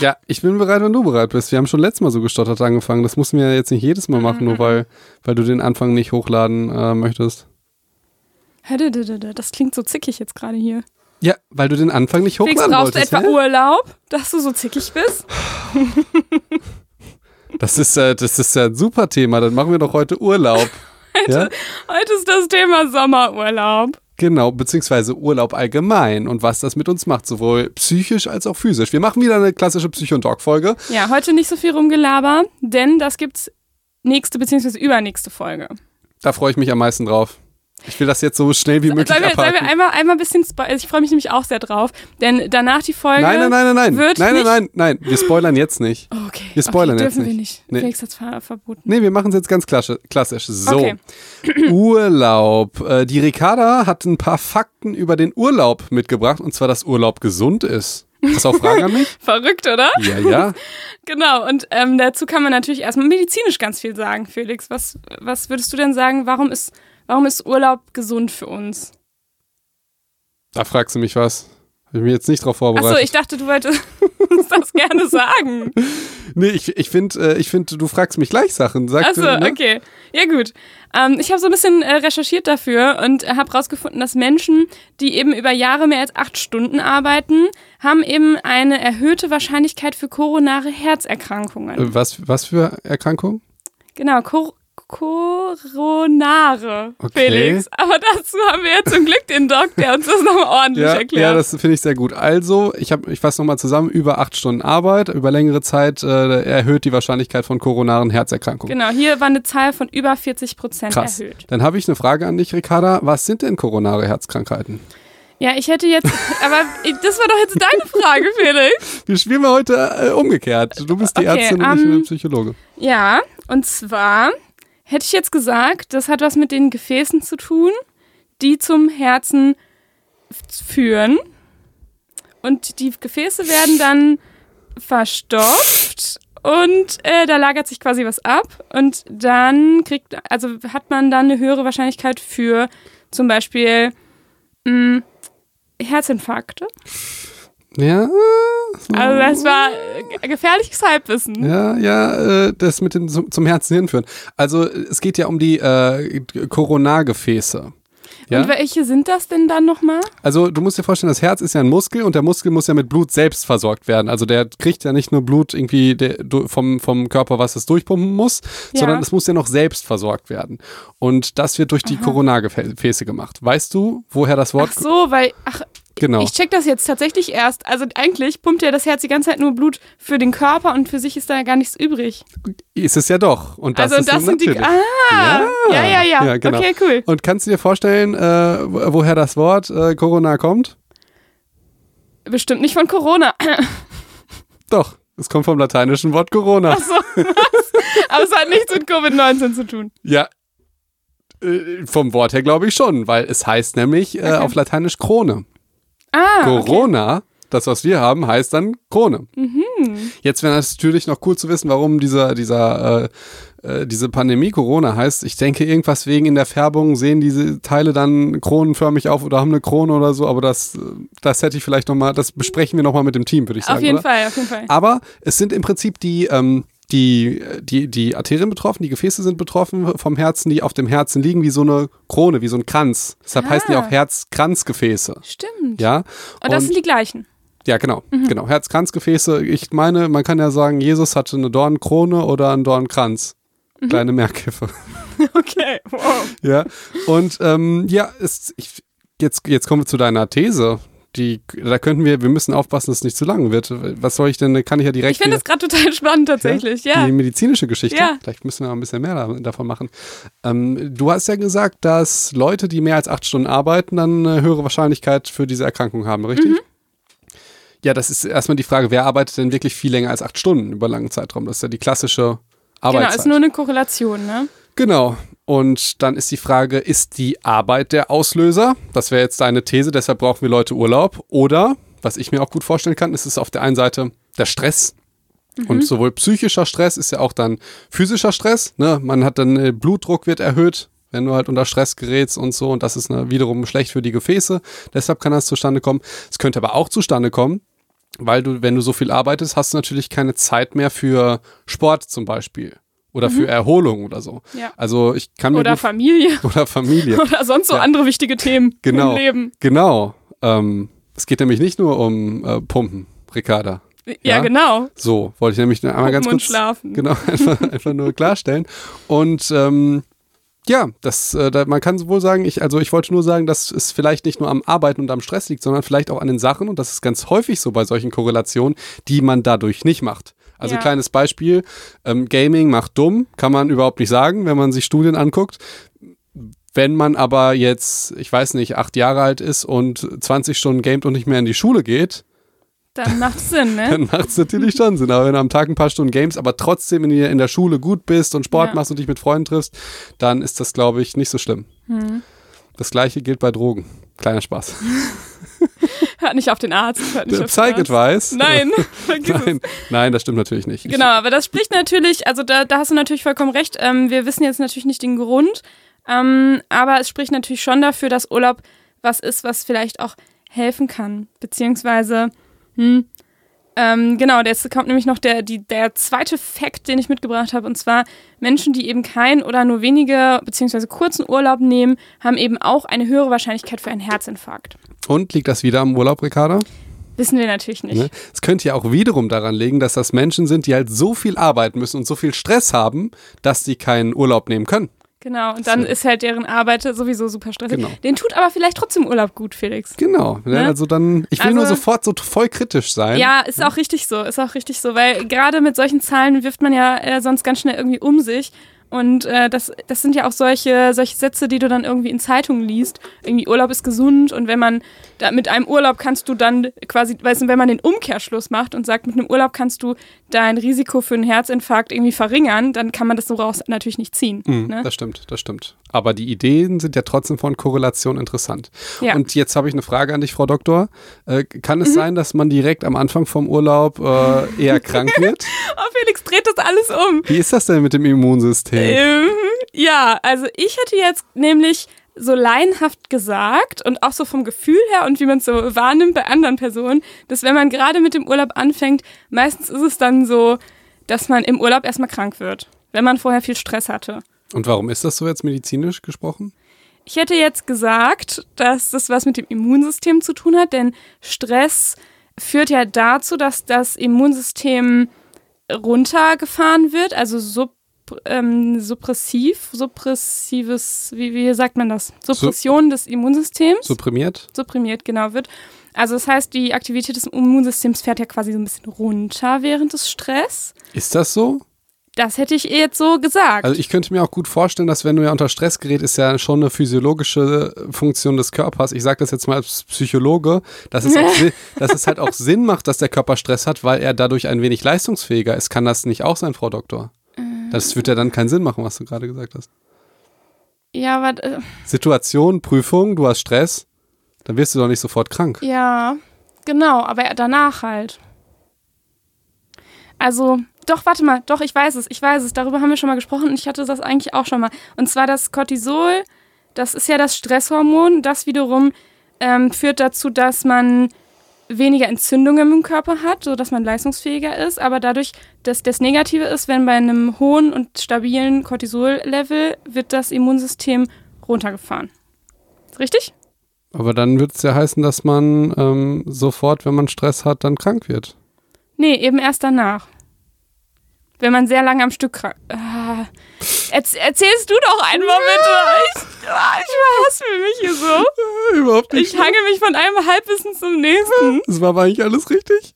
Ja, ich bin bereit, wenn du bereit bist. Wir haben schon letztes Mal so gestottert angefangen. Das mussten wir jetzt nicht jedes Mal machen, nur Mhm. weil, weil du den Anfang nicht hochladen äh, möchtest. Das klingt so zickig jetzt gerade hier. Ja, weil du den Anfang nicht Felix, hochladen brauchst du wolltest. etwa hä? Urlaub, dass du so zickig bist? Das ist, äh, das ist ja ein super Thema. Dann machen wir doch heute Urlaub. ja? Heute ist das Thema Sommerurlaub. Genau, beziehungsweise Urlaub allgemein und was das mit uns macht, sowohl psychisch als auch physisch. Wir machen wieder eine klassische Psycho- und Talk-Folge. Ja, heute nicht so viel rumgelaber, denn das gibt's nächste bzw. übernächste Folge. Da freue ich mich am meisten drauf. Ich will das jetzt so schnell wie möglich wir, sollen wir abhaken. einmal, einmal ein bisschen spoilern? Ich freue mich nämlich auch sehr drauf, denn danach die Folge. Nein, nein, nein, nein, nein. wird Nein, nein, nein, nein. Wir spoilern jetzt nicht. Okay. Wir spoilern okay, jetzt dürfen wir nicht. nicht. Nee. Felix hat's ver verboten. Nee, wir machen es jetzt ganz klassisch. klassisch. So. Okay. Urlaub. Äh, die Ricarda hat ein paar Fakten über den Urlaub mitgebracht und zwar, dass Urlaub gesund ist. Hast du auch Fragen an mich? Verrückt, oder? Ja, ja. Genau, und ähm, dazu kann man natürlich erstmal medizinisch ganz viel sagen, Felix. Was, was würdest du denn sagen, warum ist, warum ist Urlaub gesund für uns? Da fragst du mich was. Habe ich mich jetzt nicht drauf vorbereitet. Achso, ich dachte, du wolltest das gerne sagen. nee, ich, ich finde, äh, ich find, du fragst mich gleich Sachen. Sag, Achso, ne? okay. Ja, gut. Ähm, ich habe so ein bisschen äh, recherchiert dafür und habe rausgefunden, dass Menschen, die eben über Jahre mehr als acht Stunden arbeiten, haben eben eine erhöhte Wahrscheinlichkeit für koronare Herzerkrankungen. Äh, Was, was für Erkrankung? Genau, Kor Koronare, Okay. Felix. Aber dazu haben wir jetzt zum Glück den Doc, der uns das nochmal ordentlich Ja, erklärt. ja, das finde ich sehr gut. Also, ich, hab- ich fasse nochmal zusammen, über acht Stunden Arbeit, über längere Zeit äh, erhöht die Wahrscheinlichkeit von koronaren Herzerkrankungen. genau, hier war eine Zahl von über 40 Prozent Krass. erhöht. Dann habe ich eine Frage an dich, Ricarda. Was sind denn koronare Herzkrankheiten? Ja, ich hätte jetzt, aber das war doch jetzt deine Frage, Felix. Wir spielen mal heute äh, umgekehrt. Du bist die Okay, Ärztin und ich bin ähm, der Psychologe. Ja, und zwar hätte ich jetzt gesagt, das hat was mit den Gefäßen zu tun, die zum Herzen führen. Und die Gefäße werden dann verstopft und äh, da lagert sich quasi was ab. Und dann kriegt, also hat man dann eine höhere Wahrscheinlichkeit für zum Beispiel mh, Herzinfarkte. Ja, Also das war äh, gefährliches Halbwissen. ja, ja, äh, das mit dem zum, Herzen hinführen. Also es geht ja um die äh, Koronargefäße. Ja? Und welche sind das denn dann nochmal? Also du musst dir vorstellen, das Herz ist ja ein Muskel und der Muskel muss ja mit Blut selbst versorgt werden. Also der kriegt ja nicht nur Blut irgendwie der, vom, vom Körper, was es durchpumpen muss, Ja. sondern es muss ja noch selbst versorgt werden. Und das wird durch die Koronargefäße gemacht. Weißt du, woher das Wort Ach so, weil, ach, genau? ich check das jetzt tatsächlich erst. Also eigentlich pumpt ja das Herz die ganze Zeit nur Blut für den Körper und für sich ist da ja gar nichts übrig. Ist es ja doch. Und das also ist das sind die. natürlich. Ah, ja, ja, ja. Ja, genau. Okay, cool. Und kannst du dir vorstellen, äh, wo- woher das Wort äh, Corona kommt? Bestimmt nicht von Corona. Doch, es kommt vom lateinischen Wort Corona. Ach so, was? Aber es hat nichts mit Covid-19 zu tun. Ja, äh, vom Wort her glaube ich schon, weil es heißt nämlich äh, auf Lateinisch Krone. Ah, okay. Corona, das was wir haben, heißt dann Krone. Mhm. Jetzt wäre natürlich noch cool zu wissen, warum dieser, dieser, äh, äh, diese Pandemie Corona heißt. Ich denke, irgendwas wegen in der Färbung sehen diese Teile dann kronenförmig auf oder haben eine Krone oder so, aber das, das hätte ich vielleicht nochmal, das besprechen wir nochmal mit dem Team, würde ich sagen. Auf jeden oder? Fall, auf jeden Fall. Aber es sind im Prinzip die, ähm, die, die, die Arterien betroffen, die Gefäße sind betroffen vom Herzen, die auf dem Herzen liegen, wie so eine Krone, wie so ein Kranz. Deshalb Ah. heißen die auch Herzkranzgefäße. Stimmt. Ja. Und das sind die gleichen. ja, genau, Mhm. genau. Herzkranzgefäße. Ich meine, man kann ja sagen, Jesus hatte eine Dornkrone oder einen Dornkranz. Mhm. Kleine Merkhilfe. Okay, wow. ja. Und ähm, ja, es, ich, jetzt, jetzt kommen wir zu deiner These. Die, da könnten wir, wir müssen aufpassen, dass es nicht zu lang wird. Was soll ich denn, kann ich ja direkt Ich finde das gerade total spannend tatsächlich, ja. die medizinische Geschichte. Ja. Vielleicht müssen wir mal ein bisschen mehr da, davon machen. Ähm, du hast ja gesagt, dass Leute, die mehr als acht Stunden arbeiten, dann eine höhere Wahrscheinlichkeit für diese Erkrankung haben, richtig? Mhm. Ja, das ist erstmal die Frage, wer arbeitet denn wirklich viel länger als acht Stunden über langen Zeitraum? Das ist ja die klassische Genau, Arbeitszeit. ist nur eine Korrelation, ne? Genau. Und dann ist die Frage, ist die Arbeit der Auslöser? Das wäre jetzt deine These, deshalb brauchen wir Leute Urlaub. Oder, was ich mir auch gut vorstellen kann, ist es auf der einen Seite der Stress. Und sowohl psychischer Stress ist ja auch dann physischer Stress. Ne? Man hat dann, äh, Blutdruck wird erhöht, wenn du halt unter Stress gerätst und so. Und das ist ne, wiederum schlecht für die Gefäße. Deshalb kann das zustande kommen. Es könnte aber auch zustande kommen, weil du, wenn du so viel arbeitest, hast du natürlich keine Zeit mehr für Sport zum Beispiel. Oder für Erholung oder so. Mhm. Ja. Also ich kann mir Oder Familie. oder Familie. Oder sonst so Ja. andere wichtige Themen Genau. im Leben. Genau. Ähm, es geht nämlich nicht nur um äh, Pumpen, Ricarda. Ja, Ja. genau. So, wollte ich nämlich einmal ganz Pumpen kurz schlafen. genau einfach, einfach nur klarstellen. Und ähm, ja, das, äh, da, man kann wohl sagen, ich, also ich wollte nur sagen, dass es vielleicht nicht nur am Arbeiten und am Stress liegt, sondern vielleicht auch an den Sachen, und das ist ganz häufig so bei solchen Korrelationen, die man dadurch nicht macht. Also Ja. kleines Beispiel, ähm, Gaming macht dumm, kann man überhaupt nicht sagen, wenn man sich Studien anguckt. Wenn man aber jetzt, ich weiß nicht, acht Jahre alt ist und 20 Stunden gamet und nicht mehr in die Schule geht, Dann macht Sinn, ne? dann macht es natürlich schon Sinn. Aber wenn du am Tag ein paar Stunden games, aber trotzdem in, in der Schule gut bist und Sport Ja. machst und dich mit Freunden triffst, dann ist das, glaube ich, nicht so schlimm. Hm. Das gleiche gilt bei Drogen. Kleiner Spaß. Hört nicht auf den Arzt. Hört nicht auf. Advice. Nein, nein, nein, das stimmt natürlich nicht. Genau, aber das spricht natürlich, also da, da hast du natürlich vollkommen recht. Ähm, wir wissen jetzt natürlich nicht den Grund, ähm, aber es spricht natürlich schon dafür, dass Urlaub was ist, was vielleicht auch helfen kann. Beziehungsweise, hm, ähm, genau, jetzt kommt nämlich noch der, die, der zweite Fakt, den ich mitgebracht habe, und zwar Menschen, die eben keinen oder nur wenige beziehungsweise kurzen Urlaub nehmen, haben eben auch eine höhere Wahrscheinlichkeit für einen Herzinfarkt. Und liegt das wieder am Urlaub, Ricarda? Wissen wir natürlich nicht. Ne? Es könnte ja auch wiederum daran liegen, dass das Menschen sind, die halt so viel arbeiten müssen und so viel Stress haben, dass die keinen Urlaub nehmen können. Genau, und dann So. ist halt deren Arbeit sowieso super stressig. Genau. Den tut aber vielleicht trotzdem Urlaub gut, Felix. Genau. Ne? Also dann, ich will Also- nur sofort so voll kritisch sein. Ja, ist auch richtig so, ist auch richtig so, weil gerade mit solchen Zahlen wirft man ja äh, sonst ganz schnell irgendwie um sich. Und äh, das, das sind ja auch solche, solche Sätze, die du dann irgendwie in Zeitungen liest. Irgendwie Urlaub ist gesund und wenn man da mit einem Urlaub kannst du dann quasi, weißt du, wenn man den Umkehrschluss macht und sagt, mit einem Urlaub kannst du dein Risiko für einen Herzinfarkt irgendwie verringern, dann kann man das so raus natürlich nicht ziehen. Mhm, ne? Das stimmt, das stimmt. Aber die Ideen sind ja trotzdem von Korrelation interessant. Ja. Und jetzt habe ich eine Frage an dich, Frau Doktor. Äh, kann Mhm. es sein, dass man direkt am Anfang vom Urlaub äh, eher krank wird? Oh, Felix dreht das alles um. Wie ist das denn mit dem Immunsystem? Ähm, ja, also ich hätte jetzt nämlich so laienhaft gesagt und auch so vom Gefühl her und wie man es so wahrnimmt bei anderen Personen, dass wenn man gerade mit dem Urlaub anfängt, meistens ist es dann so, dass man im Urlaub erstmal krank wird, wenn man vorher viel Stress hatte. Und warum ist das so jetzt medizinisch gesprochen? Ich hätte jetzt gesagt, dass das was mit dem Immunsystem zu tun hat, denn Stress führt ja dazu, dass das Immunsystem runtergefahren wird, also sub, ähm, suppressiv, suppressives, wie, wie sagt man das? Suppression des Immunsystems Supprimiert? supprimiert, genau, wird. Also das heißt, die Aktivität des Immunsystems fährt ja quasi so ein bisschen runter während des Stress. Ist das so? Das hätte ich jetzt so gesagt. Also ich könnte mir auch gut vorstellen, dass wenn du ja unter Stress gerät, ist ja schon eine physiologische Funktion des Körpers. Ich sage das jetzt mal als Psychologe, dass es, auch, dass es halt auch Sinn macht, dass der Körper Stress hat, weil er dadurch ein wenig leistungsfähiger ist. Kann das nicht auch sein, Frau Doktor? Das wird ja dann keinen Sinn machen, was du gerade gesagt hast. ja, aber äh, Situation, Prüfung, du hast Stress, dann wirst du doch nicht sofort krank. Ja, genau, aber danach halt. Also, doch, warte mal, doch, ich weiß es, ich weiß es. Darüber haben wir schon mal gesprochen und ich hatte das eigentlich auch schon mal. Und zwar das Cortisol, das ist ja das Stresshormon. Das wiederum ähm, führt dazu, dass man weniger Entzündungen im Körper hat, sodass man leistungsfähiger ist. Aber dadurch, dass das Negative ist, wenn bei einem hohen und stabilen Cortisol-Level wird das Immunsystem runtergefahren. Richtig? Aber dann wird es ja heißen, dass man ähm, sofort, wenn man Stress hat, dann krank wird. Nee, eben erst danach. Wenn man sehr lange am Stück krank. Ah. Erz erzählst du doch einmal bitte. Ich, ah, ich hasse mich hier so. Überhaupt Ich hange mich von einem Halbwissen zum nächsten. Das war aber eigentlich alles richtig.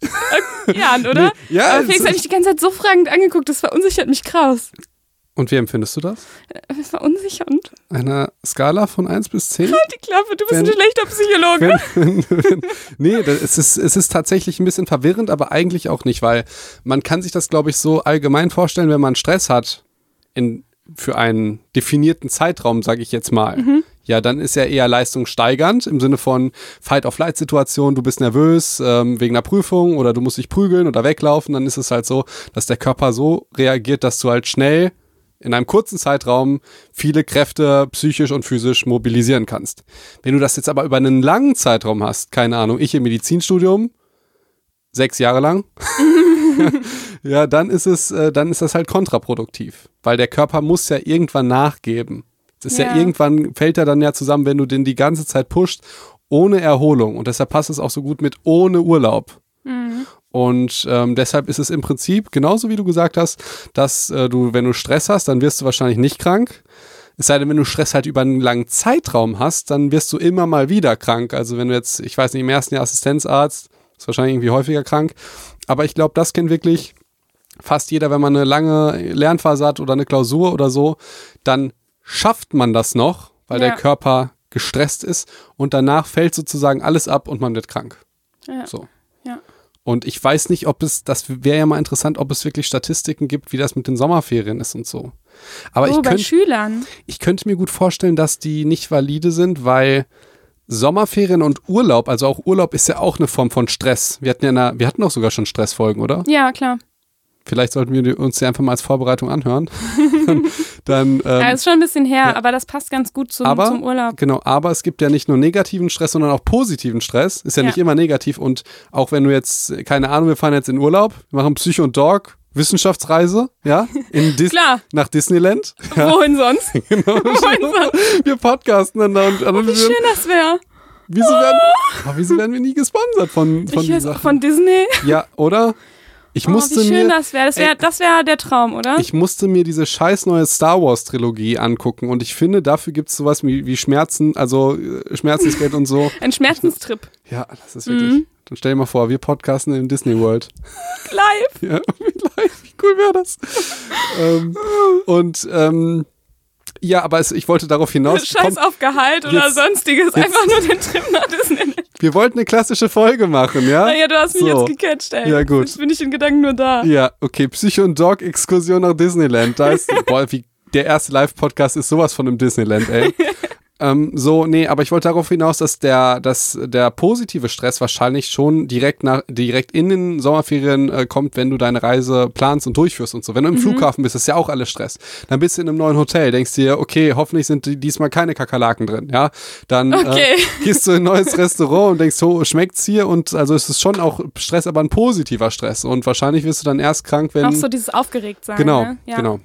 Ja, oder? Nee, ja, Aber Felix hat mich die ganze Zeit so fragend angeguckt, das verunsichert mich krass. Und wie empfindest du das? Das ist verunsichernd. Einer Skala von 1 bis 10? Die Klappe, du bist Wenn- ein schlechter Psychologe. wenn, wenn, nee, das, es, ist, es ist tatsächlich ein bisschen verwirrend, aber eigentlich auch nicht, weil man kann sich das, glaube ich, so allgemein vorstellen, wenn man Stress hat in, für einen definierten Zeitraum, sage ich jetzt mal. Ja, dann ist er eher leistungssteigernd im Sinne von Fight-of-Flight-Situation, du bist nervös ähm, wegen einer Prüfung oder du musst dich prügeln oder weglaufen, dann ist es halt so, dass der Körper so reagiert, dass du halt schnell in einem kurzen Zeitraum viele Kräfte psychisch und physisch mobilisieren kannst. Wenn du das jetzt aber über einen langen Zeitraum hast, keine Ahnung, ich im Medizinstudium, sechs Jahre lang, ja, dann ist es, äh, dann ist das halt kontraproduktiv, weil der Körper muss ja irgendwann nachgeben. Das ist ja. Ja. irgendwann fällt er dann ja zusammen, wenn du den die ganze Zeit pusht, ohne Erholung. Und deshalb passt es auch so gut mit ohne Urlaub. Mhm. Und ähm, deshalb ist es im Prinzip genauso wie du gesagt hast, dass äh, du, wenn du Stress hast, dann wirst du wahrscheinlich nicht krank. Es sei denn, wenn du Stress halt über einen langen Zeitraum hast, dann wirst du immer mal wieder krank. Also wenn du jetzt, ich weiß nicht, im ersten Jahr Assistenzarzt, ist wahrscheinlich irgendwie häufiger krank. Aber ich glaube, das kennt wirklich fast jeder, wenn man eine lange Lernphase hat oder eine Klausur oder so, dann schafft man das noch, weil Ja. der Körper gestresst ist und danach fällt sozusagen alles ab und man wird krank. Ja. So. Ja. Und ich weiß nicht, ob es, das wäre ja mal interessant, ob es wirklich Statistiken gibt, wie das mit den Sommerferien ist und so. Aber oh, ich, bei könnt, Schülern. ich könnte mir gut vorstellen, dass die nicht valide sind, weil Sommerferien und Urlaub, also auch Urlaub ist ja auch eine Form von Stress. Wir hatten ja, eine, wir hatten auch sogar schon Stressfolgen, oder? Ja, klar. Vielleicht sollten wir uns die einfach mal als Vorbereitung anhören. Dann, ähm, ja, ist schon ein bisschen her, ja. aber das passt ganz gut zum, aber, zum Urlaub. Genau, aber es gibt ja nicht nur negativen Stress, sondern auch positiven Stress. Ist ja, Ja. nicht immer negativ. Und auch wenn du jetzt, keine Ahnung, wir fahren jetzt in Urlaub, wir machen Psycho und Dog, Wissenschaftsreise, ja, in Dis Klar. nach Disneyland. Wohin sonst? genau. Wohin sonst? wir podcasten dann da und, und Wie schön das wäre. wieso, werden, aber wieso werden wir nie gesponsert von, von Ich weiß, von Disney. ja, oder? Ich Oh, musste wie schön mir, das wäre. Das wäre wär der Traum, oder? ich musste mir diese scheiß neue Star Wars Trilogie angucken und ich finde, dafür gibt es sowas wie, wie Schmerzen, also äh, Schmerzensgeld und so. Ein Schmerzenstrip. Ja, das ist wirklich. Mhm. Dann stell dir mal vor, wir podcasten in Disney World. Live. Ja, wie live, wie cool wäre das? ähm, und ähm, ja, aber es, ich wollte darauf hinaus. Scheiß komm, auf Gehalt oder jetzt- sonstiges. jetzt- Einfach nur den Trip nach Disney. wir wollten eine klassische Folge machen, ja? Naja, du hast mich So. jetzt gecatcht, ey. Ja, gut. Jetzt bin ich in Gedanken nur da. Ja, okay, Psycho und Dog Exkursion nach Disneyland. Da ist, boah, wie, der erste Live-Podcast ist sowas von einem Disneyland, ey. ähm, so, nee, aber ich wollte darauf hinaus, dass der, dass der positive Stress wahrscheinlich schon direkt nach, direkt in den Sommerferien äh, kommt, wenn du deine Reise planst und durchführst und so. Wenn du im Flughafen bist, ist ja auch alles Stress. Dann bist du in einem neuen Hotel, denkst dir, okay, hoffentlich sind die- diesmal keine Kakerlaken drin, ja. Dann Okay. äh, gehst du in ein neues Restaurant und denkst, so schmeckt's hier und also es ist schon auch Stress, aber ein positiver Stress. Und wahrscheinlich wirst du dann erst krank, wenn. Auch so dieses Aufgeregtsein. genau, ne? ja. genau.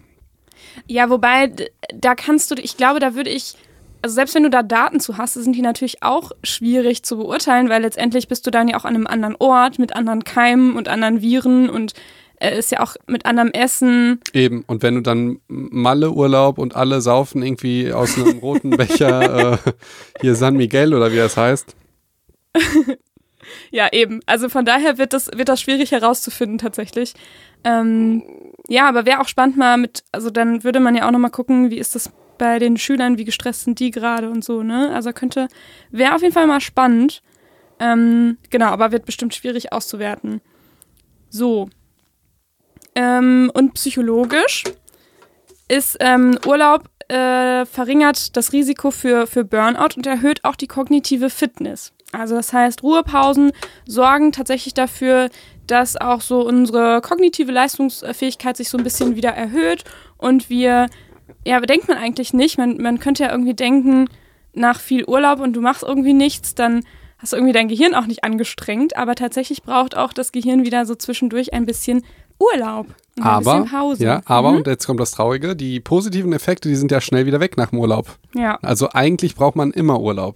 Ja, wobei, da kannst du, ich glaube, da würde ich, also selbst wenn du da Daten zu hast, sind die natürlich auch schwierig zu beurteilen, weil letztendlich bist du dann ja auch an einem anderen Ort mit anderen Keimen und anderen Viren und äh, ist ja auch mit anderem Essen. Eben. Und wenn du dann Malle-Urlaub und alle saufen irgendwie aus einem roten Becher äh, hier San Miguel oder wie das heißt. Ja, eben. Also von daher wird das, wird das schwierig herauszufinden tatsächlich. Ähm, ja, aber wäre auch spannend mal mit, also dann würde man ja auch nochmal gucken, wie ist das bei den Schülern, wie gestresst sind die gerade und so, ne? Also könnte, wäre auf jeden Fall mal spannend. Ähm, genau, aber wird bestimmt schwierig auszuwerten. So. Ähm, und psychologisch ist ähm, Urlaub äh, verringert das Risiko für, für Burnout und erhöht auch die kognitive Fitness. Also das heißt, Ruhepausen sorgen tatsächlich dafür, dass auch so unsere kognitive Leistungsfähigkeit sich so ein bisschen wieder erhöht und wir, ja, denkt man eigentlich nicht. Man, man könnte ja irgendwie denken, nach viel Urlaub und du machst irgendwie nichts, dann hast du irgendwie dein Gehirn auch nicht angestrengt, aber tatsächlich braucht auch das Gehirn wieder so zwischendurch ein bisschen Urlaub. Und ein Aber, bisschen Pause. ja, aber, Mhm. und jetzt kommt das Traurige, die positiven Effekte, die sind ja schnell wieder weg nach dem Urlaub. Ja. Also eigentlich braucht man immer Urlaub.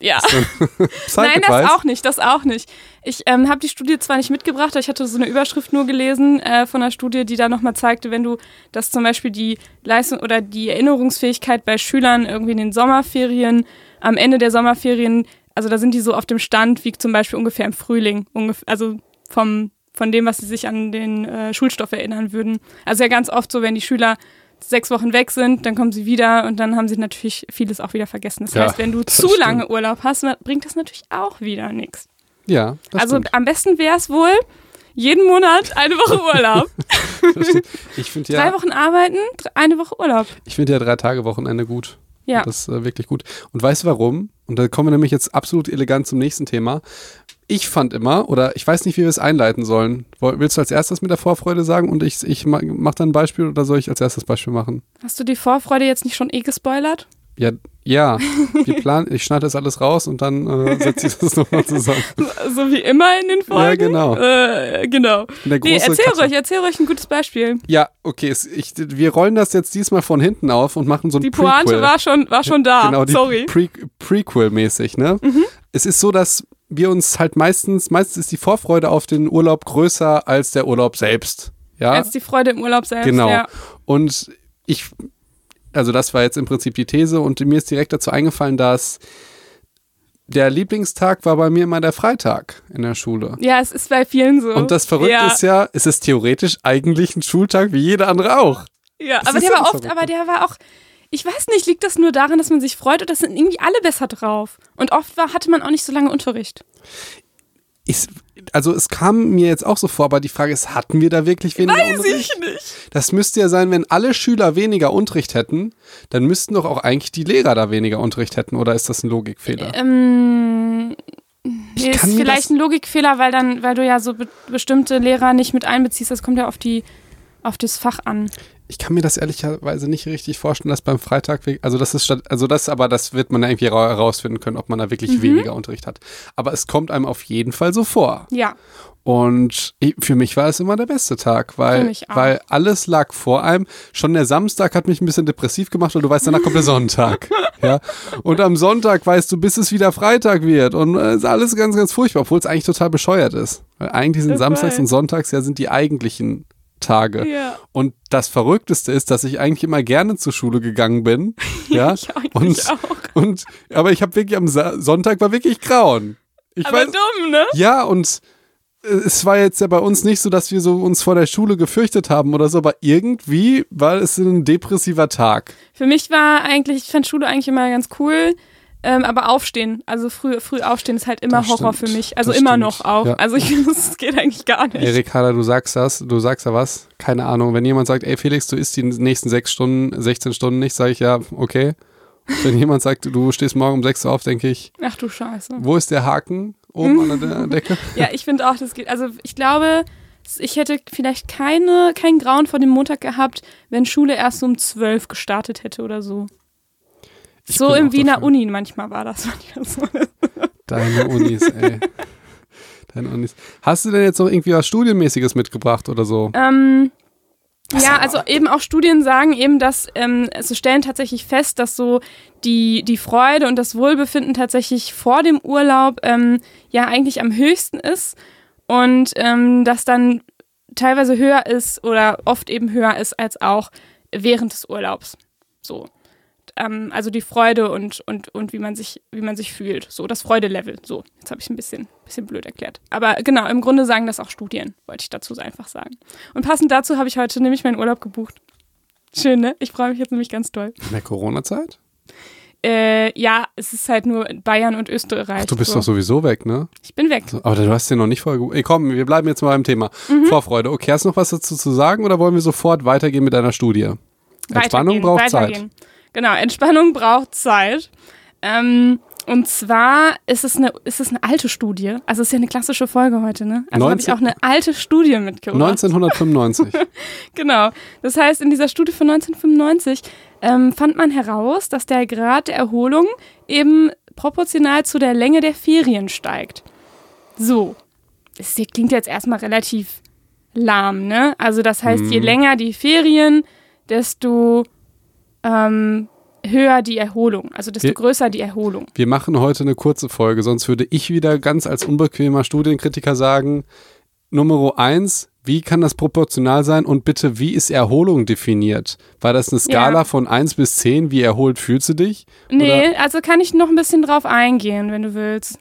Ja. Nein, das auch nicht, das auch nicht. Ich ähm, habe die Studie zwar nicht mitgebracht, aber ich hatte so eine Überschrift nur gelesen äh, von einer Studie, die da nochmal zeigte, wenn du das zum Beispiel die Leistung oder die Erinnerungsfähigkeit bei Schülern irgendwie in den Sommerferien, am Ende der Sommerferien, also da sind die so auf dem Stand wie zum Beispiel ungefähr im Frühling, ungef also vom, von dem, was sie sich an den äh, Schulstoff erinnern würden. Also ja ganz oft so, wenn die Schüler sechs Wochen weg sind, dann kommen sie wieder und dann haben sie natürlich vieles auch wieder vergessen. Das Ja, heißt, wenn du zu stimmt. lange Urlaub hast, bringt das natürlich auch wieder nichts. Ja, Also stimmt. am besten wäre es wohl, jeden Monat eine Woche Urlaub. Ich finde Drei ja, Wochen arbeiten, eine Woche Urlaub. ich finde ja drei Tage Wochenende gut. Ja. Das ist äh, wirklich gut. Und weißt du warum? Und da kommen wir nämlich jetzt absolut elegant zum nächsten Thema. Ich fand immer, oder ich weiß nicht, wie wir es einleiten sollen. Willst du als erstes mit der Vorfreude sagen und ich, ich ma- mach dann ein Beispiel oder soll ich als erstes Beispiel machen? Hast du die Vorfreude jetzt nicht schon eh gespoilert? Ja, ja. Wir planen, ich schneide das alles raus und dann äh, setze ich das nochmal zusammen. So wie immer in den Folgen. Ja, genau. Äh, genau. Nee, erzähl Cutter. euch, erzähl euch ein gutes Beispiel. Ja, okay. Es, ich, wir rollen das jetzt diesmal von hinten auf und machen so ein Die Prequel. Pointe war schon, war schon da. genau, die Sorry. Mhm. Pre Prequel-mäßig, ne? Es ist so, dass wir uns halt meistens, meistens ist die Vorfreude auf den Urlaub größer als der Urlaub selbst. Ja, Als die Freude im Urlaub selbst. genau. Ja. Und ich, also das war jetzt im Prinzip die These und mir ist direkt dazu eingefallen, dass der Lieblingstag war bei mir immer der Freitag in der Schule. ja, es ist bei vielen so. Und das Verrückte ja. ist ja, es ist theoretisch eigentlich ein Schultag wie jeder andere auch. Ja, Es aber der war das oft, Verrückte. aber der war auch, ich weiß nicht, liegt das nur daran, dass man sich freut oder sind irgendwie alle besser drauf? Und oft war, hatte man auch nicht so lange Unterricht. Ich, also es kam mir jetzt auch so vor, aber die Frage ist, hatten wir da wirklich weniger Weiß Unterricht? ich nicht. Das müsste ja sein, wenn alle Schüler weniger Unterricht hätten, dann müssten doch auch eigentlich die Lehrer da weniger Unterricht hätten, oder ist das ein Logikfehler? Ähm, nee, ist vielleicht ein Logikfehler, weil dann, weil du ja so be bestimmte Lehrer nicht mit einbeziehst. Das kommt ja auf die, auf das Fach an. Ich kann mir das ehrlicherweise nicht richtig vorstellen, dass beim Freitag, also das ist statt, also das, aber das wird man ja irgendwie ra- herausfinden können, ob man da Mhm. wirklich weniger Unterricht hat. Aber es kommt einem auf jeden Fall so vor. Ja. Und für mich war es immer der beste Tag, weil, weil alles lag vor einem. Schon der Samstag hat mich ein bisschen depressiv gemacht, weil du weißt, danach kommt der Sonntag. ja. Und am Sonntag weißt du, bis es wieder Freitag wird. Und es ist alles ganz, ganz furchtbar, obwohl es eigentlich total bescheuert ist. Weil eigentlich sind Ich Samstags und Sonntags ja sind die eigentlichen Tage. Ja. Und das Verrückteste ist, dass ich eigentlich immer gerne zur Schule gegangen bin. Ja. Ich und, auch. und aber ich habe wirklich am Sa Sonntag war wirklich grauen. Ich Aber weiß, dumm, ne? ja, und äh, es war jetzt ja bei uns nicht so, dass wir so uns vor der Schule gefürchtet haben oder so, aber irgendwie war es ein depressiver Tag. Für mich war eigentlich, ich fand Schule eigentlich immer ganz cool. Ähm, aber aufstehen, also früh, früh aufstehen ist halt immer Das Horror stimmt. für mich. Also Das immer stimmt. noch auch. Ja. Also ich das geht eigentlich gar nicht. Ey, Ricarda, du sagst das, du sagst ja was, keine Ahnung. Wenn jemand sagt, ey Felix, du isst die nächsten sechs Stunden, 16 Stunden nicht, sage ich ja, okay. Wenn jemand sagt, du stehst morgen um 6 Uhr auf, denke ich, Ach du Scheiße. wo ist der Haken oben an der Decke? Ja, ich finde auch, das geht. Also ich glaube, ich hätte vielleicht keine, kein Grauen vor dem Montag gehabt, wenn Schule erst um zwölf gestartet hätte oder so. Ich so im Wiener dafür. Uni manchmal war das. Deine Unis, ey. Deine Unis. Hast du denn jetzt noch irgendwie was Studienmäßiges mitgebracht oder so? Ähm, Was ja, also eben auch Studien sagen eben, dass ähm, sie stellen tatsächlich fest, dass so die, die Freude und das Wohlbefinden tatsächlich vor dem Urlaub ähm, ja eigentlich am höchsten ist und ähm, das dann teilweise höher ist oder oft eben höher ist als auch während des Urlaubs. So. Ähm, also die Freude und, und, und wie man sich, wie man sich fühlt. So, das Freudelevel. So, jetzt habe ich es ein bisschen, bisschen blöd erklärt. Aber genau, im Grunde sagen das auch Studien, wollte ich dazu einfach sagen. Und passend dazu habe ich heute nämlich meinen Urlaub gebucht. Schön, ne? Ich freue mich jetzt nämlich ganz doll. In der Corona-Zeit? Äh, ja, es ist halt nur Bayern und Österreich. Ach, du bist so. doch sowieso weg, ne? Ich bin weg. Aber du hast den noch nicht vorher gebucht. Ey, komm, wir bleiben jetzt mal beim Thema. Mhm. Vorfreude. Okay, hast du noch was dazu zu sagen oder wollen wir sofort weitergehen mit deiner Studie? Entspannung braucht weitergehen. Genau, Entspannung braucht Zeit. Ähm, und zwar ist es, eine, ist es eine alte Studie. Also es ist ja eine klassische Folge heute, ne? Also habe ich 19 auch eine alte Studie mitgebracht. 1995. Genau. Das heißt, in dieser Studie von 1995 ähm, fand man heraus, dass der Grad der Erholung eben proportional zu der Länge der Ferien steigt. So. Das klingt jetzt erstmal relativ lahm, ne? Also das heißt, je Mhm. länger die Ferien, desto ähm, höher die Erholung. Also desto Wir- größer die Erholung. wir machen heute eine kurze Folge, sonst würde ich wieder ganz als unbequemer Studienkritiker sagen, Nummer eins, wie kann das proportional sein und bitte, wie ist Erholung definiert? War das eine Skala Ja. von 1 bis 10? Wie erholt fühlst du dich? Nee, also kann ich noch ein bisschen drauf eingehen, wenn du willst.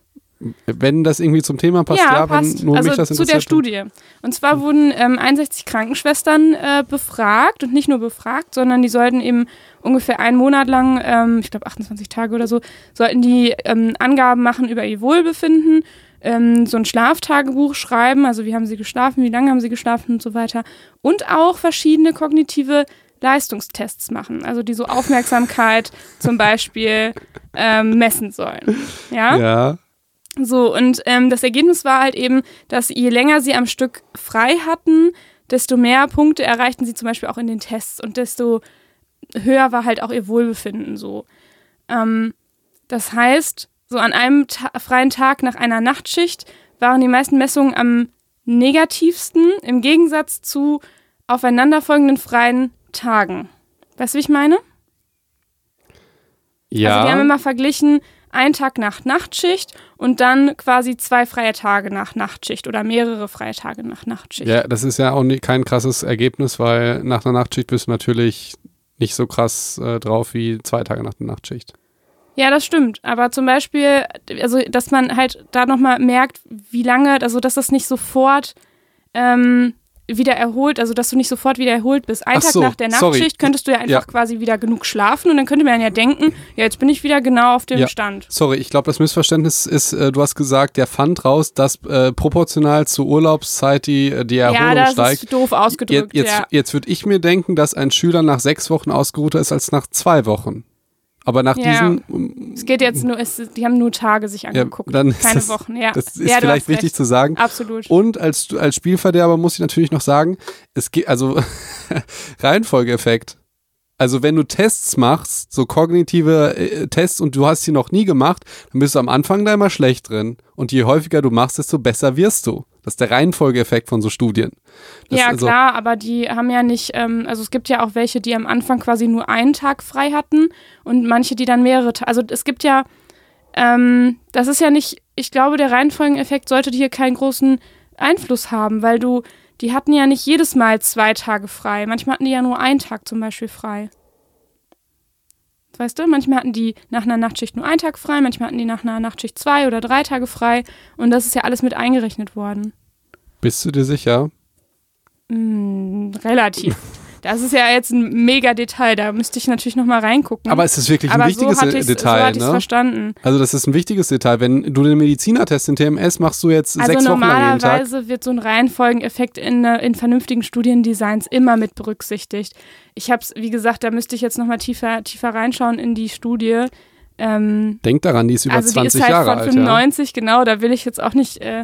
Wenn das irgendwie zum Thema passt, ja, wenn passt. nur also mich das zu der. Studie. Und zwar wurden ähm, 61 Krankenschwestern äh, befragt und nicht nur befragt, sondern die sollten eben ungefähr einen Monat lang, ähm, ich glaube 28 Tage oder so, sollten die ähm, Angaben machen über ihr Wohlbefinden, ähm, so ein Schlaftagebuch schreiben, also wie haben sie geschlafen, wie lange haben sie geschlafen und so weiter. Und auch verschiedene kognitive Leistungstests machen, also die so Aufmerksamkeit zum Beispiel ähm, messen sollen. Ja. Ja, So, und ähm, das Ergebnis war halt eben, dass je länger sie am Stück frei hatten, desto mehr Punkte erreichten sie zum Beispiel auch in den Tests und desto höher war halt auch ihr Wohlbefinden so. Ähm, das heißt, so an einem ta freien Tag nach einer Nachtschicht waren die meisten Messungen am negativsten im Gegensatz zu aufeinanderfolgenden freien Tagen. Weißt du, wie ich meine? Ja. Also die haben immer verglichen, einen Tag nach Nachtschicht und dann quasi zwei freie Tage nach Nachtschicht oder mehrere freie Tage nach Nachtschicht. ja, das ist ja auch nie, kein krasses Ergebnis, weil nach einer Nachtschicht bist du natürlich nicht so krass äh, drauf wie zwei Tage nach der Nachtschicht. Ja, das stimmt. Aber zum Beispiel, also dass man halt da nochmal merkt, wie lange, also dass das nicht sofort ähm, wieder erholt, also dass du nicht sofort wieder erholt bist. Einen Ach Tag so, nach der sorry. Nachtschicht könntest du ja einfach Ja. quasi wieder genug schlafen und dann könnte man ja denken, ja, jetzt bin ich wieder genau auf dem Ja. Stand. Sorry, ich glaube, das Missverständnis ist, äh, du hast gesagt, der fand raus, dass äh, proportional zur Urlaubszeit die, äh, die Erholung ja, das steigt. ist doof Jetzt, ausgedrückt. jetzt, ja. jetzt würde ich mir denken, dass ein Schüler nach sechs Wochen ausgeruhter ist als nach zwei Wochen. Aber nach Ja. diesen, Es geht jetzt nur, es, die haben nur Tage sich ja, angeguckt, dann ist keine das, Wochen. Ja, das ist ja, vielleicht wichtig recht. zu sagen. Absolut. Und als, als Spielverderber muss ich natürlich noch sagen, es geht, also Reihenfolgeeffekt. Also wenn du Tests machst, so kognitive äh, Tests und du hast sie noch nie gemacht, dann bist du am Anfang da immer schlecht drin. Und je häufiger du machst, desto besser wirst du. Das ist der Reihenfolgeeffekt von so Studien. Das ja, also- klar, aber die haben ja nicht, ähm, also es gibt ja auch welche, die am Anfang quasi nur einen Tag frei hatten und manche, die dann mehrere Tage. Also es gibt ja, ähm, das ist ja nicht, ich glaube, der Reihenfolgeneffekt sollte hier keinen großen Einfluss haben, weil du, die hatten ja nicht jedes Mal zwei Tage frei. Manchmal hatten die ja nur einen Tag zum Beispiel frei. Weißt du, manchmal hatten die nach einer Nachtschicht nur einen Tag frei, manchmal hatten die nach einer Nachtschicht zwei oder drei Tage frei und das ist ja alles mit eingerechnet worden. Bist du dir sicher? Mm, relativ. Das ist ja jetzt ein mega Detail, da müsste ich natürlich nochmal reingucken. Aber es ist wirklich ein Aber wichtiges so ich's, so Detail, hatte ne? verstanden. Also das ist ein wichtiges Detail. Wenn du den Medizinertest in TMS machst du jetzt Also sechs Wochen lang jeden Tag. normalerweise wird so ein Reihenfolgeneffekt in, in vernünftigen Studiendesigns immer mit berücksichtigt. Ich habe es, wie gesagt, da müsste ich jetzt nochmal tiefer, tiefer reinschauen in die Studie. Ähm, Denk daran, die ist über also die 20 ist halt Jahre von alt. Ja. 95, genau, da will ich jetzt auch nicht äh,